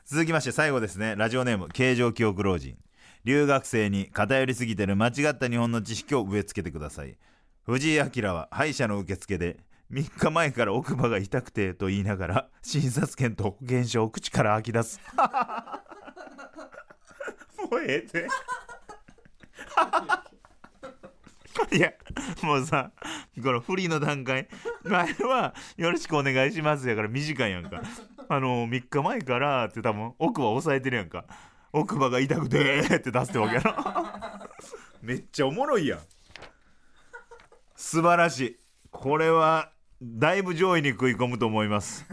続きまして最後ですね。ラジオネーム形状記憶老人。留学生に偏りすぎてる間違った日本の知識を植え付けてください。藤井明は歯医者の受付で3日前から奥歯が痛くてと言いながら診察券と保険証を口から吐き出す。もうええって。いやもうさこのフリーの段階。前は「よろしくお願いします」やから短いやんか。あの3日前からって多分奥歯押さえてるやんか。奥歯が痛くて って出すってわけやろ。めっちゃおもろいやん。素晴らしい。これはだいぶ上位に食い込むと思います。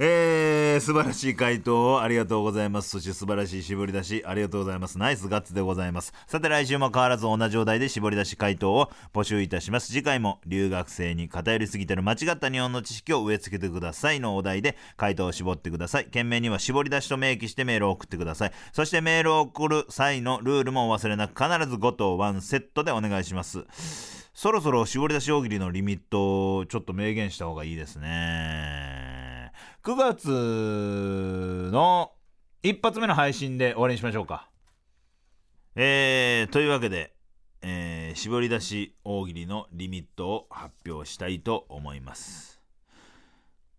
えー、素晴らしい回答をありがとうございます。そして素晴らしい絞り出しありがとうございます。ナイスガッツでございます。さて来週も変わらず同じお題で絞り出し回答を募集いたします。次回も留学生に偏りすぎてる間違った日本の知識を植え付けてくださいのお題で回答を絞ってください。件名には絞り出しと明記してメールを送ってください。そしてメールを送る際のルールもお忘れなく必ず5と1セットでお願いします。そろそろ絞り出し大喜利のリミットをちょっと明言した方がいいですね。9月の一発目の配信で終わりにしましょうか。えー、というわけで、えー絞り出し大喜利のリミットを発表したいと思います。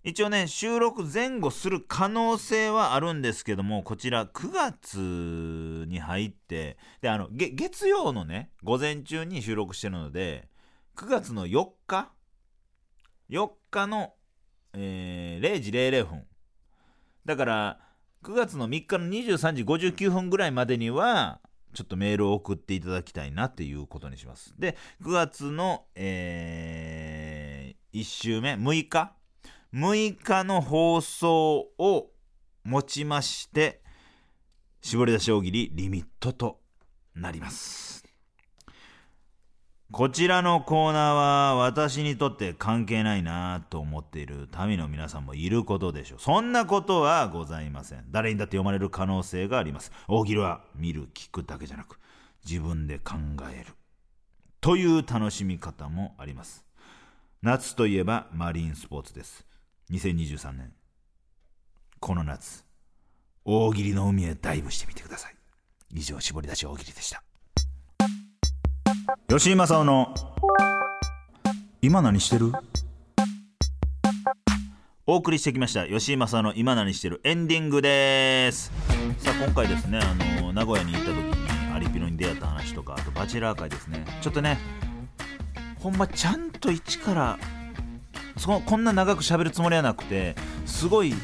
一応ね、収録前後する可能性はあるんですけども、こちら9月に入って、で、あの、月曜のね、午前中に収録してるので、9月の4日 ?4 日の、えー0時00分。だから、9月の3日の23時59分ぐらいまでには、ちょっとメールを送っていただきたいなっていうことにします。で、9月の、え1週目、6日。6日の放送をもちまして、絞り出し大喜利リミットとなります。こちらのコーナーは私にとって関係ないなと思っている民の皆さんもいることでしょう。そんなことはございません。誰にだって読まれる可能性があります。大喜利は見る、聞くだけじゃなく、自分で考える。という楽しみ方もあります。夏といえばマリンスポーツです。2023年。この夏、大喜利の海へダイブしてみてください。以上、絞り出し大喜利でした。吉井正夫の今何してる？お送りしてきました。吉井正夫の今何してる？エンディングです。さあ今回ですねあの名古屋に行った時にアリピノに出会った話とかあとバチェラー会ですね。ちょっとねほんまちゃんと一からそこんな長く喋るつもりはなくてすごい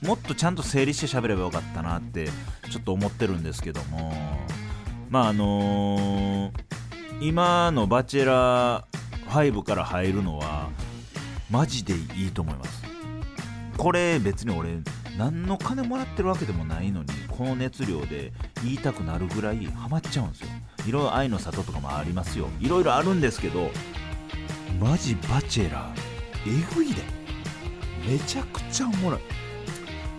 もっとちゃんと整理して喋ればよかったなってちょっと思ってるんですけども。まああの今の「バチェラー5」から入るのはマジでいいと思います。これ別に俺何の金もらってるわけでもないのにこの熱量で言いたくなるぐらいハマっちゃうんですよ。いろいろ愛の里とかもありますよ。いろいろあるんですけどマジバチェラーえぐいで。めちゃくちゃおもろい。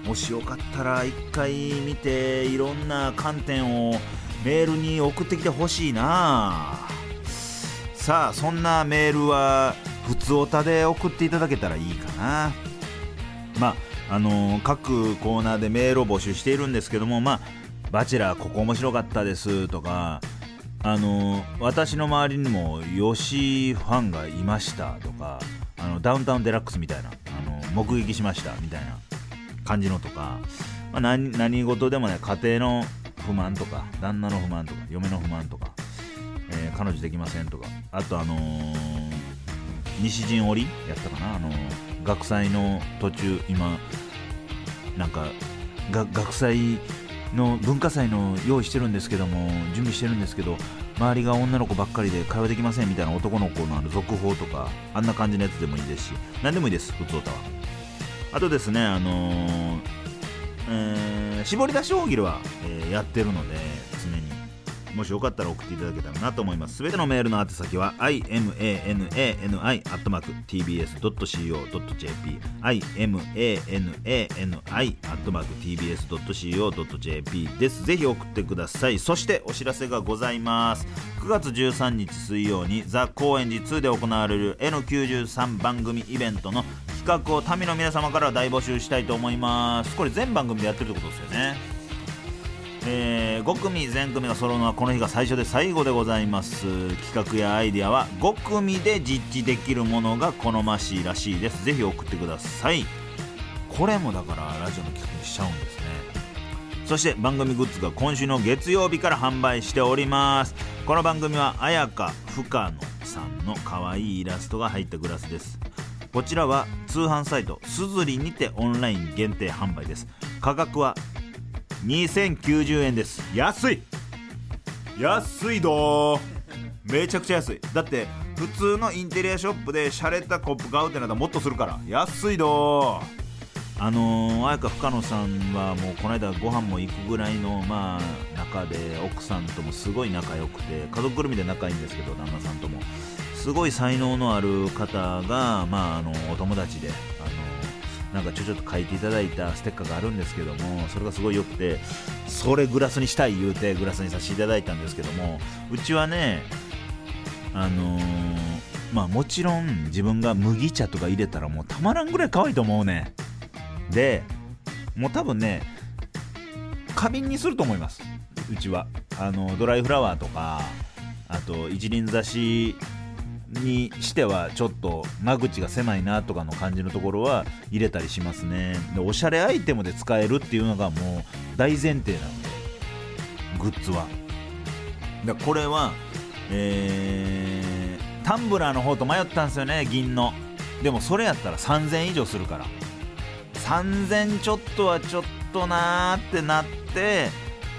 もしよかったら一回見ていろんな観点をメールに送ってきてほしいな。さあそんなメールは普通おたで送っていただけたらいいかな。まああのー各コーナーでメールを募集しているんですけどもまあ「バチェラーここ面白かったです」とかあのー私の周りにも吉井ファンがいましたとかあのダウンタウンデラックスみたいなあの目撃しましたみたいな感じのとか、まあ、何何事でもね家庭の不満とか旦那の不満とか嫁の不満とか、えー彼女できませんとか。あとあのー西陣織やったかな。あのー学祭の途中今なんか学祭の文化祭の用意してるんですけども準備してるんですけど周りが女の子ばっかりで会話できませんみたいな男の子のあの続報とかあんな感じのやつでもいいですし何でもいいです普通歌は。あとですねあのーえー絞り出し大喜利は、えーやってるのでもしよかったら送っていただけたらなと思います。すべてのメールの宛先は imanani.tbs.co.jp imanani.tbs.co.jp です。ぜひ送ってください。そしてお知らせがございます。9月13日水曜にザ・高円寺2で行われる N93 番組イベントの企画を民の皆様から大募集したいと思います。これ全番組でやってるってことですよね。えー5組全組が揃うのはこの日が最初で最後でございます。企画やアイディアは5組で実地できるものが好ましいらしいです。ぜひ送ってください。これもだからラジオの企画にしちゃうんですね。そして番組グッズが今週の月曜日から販売しております。この番組は綾香深野さんの可愛いイラストが入ったグラスです。こちらは通販サイトすずりにてオンライン限定販売です。価格は2090円です。安い。安いどー。めちゃくちゃ安い。だって普通のインテリアショップで洒落たコップ買うってなったらもっとするから。安いどあのー、綾香深野さんはもうこの間ご飯も行くぐらいのまあ中で奥さんともすごい仲良くて家族ぐるみで仲いいんですけど旦那さんとも。すごい才能のある方がまああのお友達で。なんかちょちょっと書いていただいたステッカーがあるんですけどもそれがすごい良くてそれグラスにしたい言うてグラスにさせていただいたんですけどもうちはねあのーまあもちろん自分が麦茶とか入れたらもうたまらんぐらい可愛いと思うねでもう多分ね花瓶にすると思います。うちは。あのドライフラワーとかあと一輪挿しにしてはちょっと間口が狭いなとかの感じのところは入れたりしますね。でおしゃれアイテムで使えるっていうのがもう大前提なのでグッズは。だこれはえータンブラーの方と迷ったんですよね銀の。でもそれやったら3000以上するから。3000ちょっとはちょっとなーってなって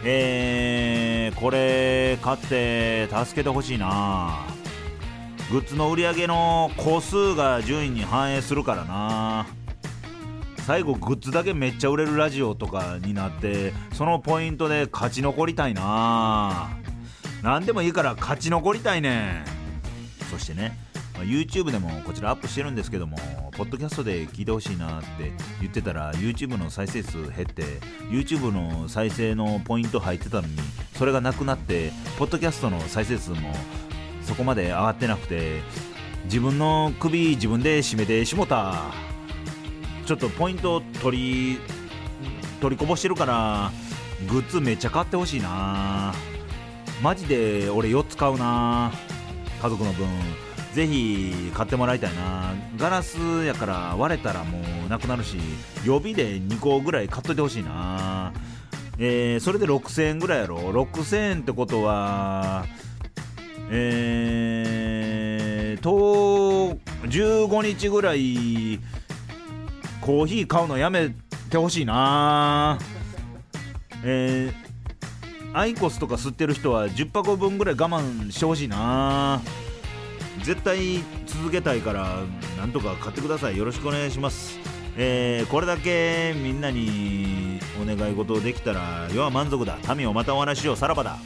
えーこれ買って助けてほしいなあグッズの売り上げの個数が順位に反映するからな。最後グッズだけめっちゃ売れるラジオとかになってそのポイントで勝ち残りたいな。何でもいいから勝ち残りたいねそしてね、YouTube でもこちらアップしてるんですけどもポッドキャストで聞いてほしいなって言ってたら YouTube の再生数減って YouTube の再生のポイント入ってたのにそれがなくなってポッドキャストの再生数もそこまで上がってなくて自分の首自分で締めてしもた。ちょっとポイント取り取りこぼしてるからグッズめっちゃ買ってほしいな。マジで俺4つ買うな家族の分。ぜひ買ってもらいたいな。ガラスやから割れたらもうなくなるし予備で2個ぐらい買っといてほしいな。えーそれで6000円ぐらいやろ。6000円ってことはえー、と15日ぐらいコーヒー買うのやめてほしいな。えー、アイコスとか吸ってる人は10箱分ぐらい我慢してほしいな。絶対続けたいからなんとか買ってください。よろしくお願いします。えーこれだけみんなにお願い事できたら世は満足だ。民をまたお話ししよう。さらばだ。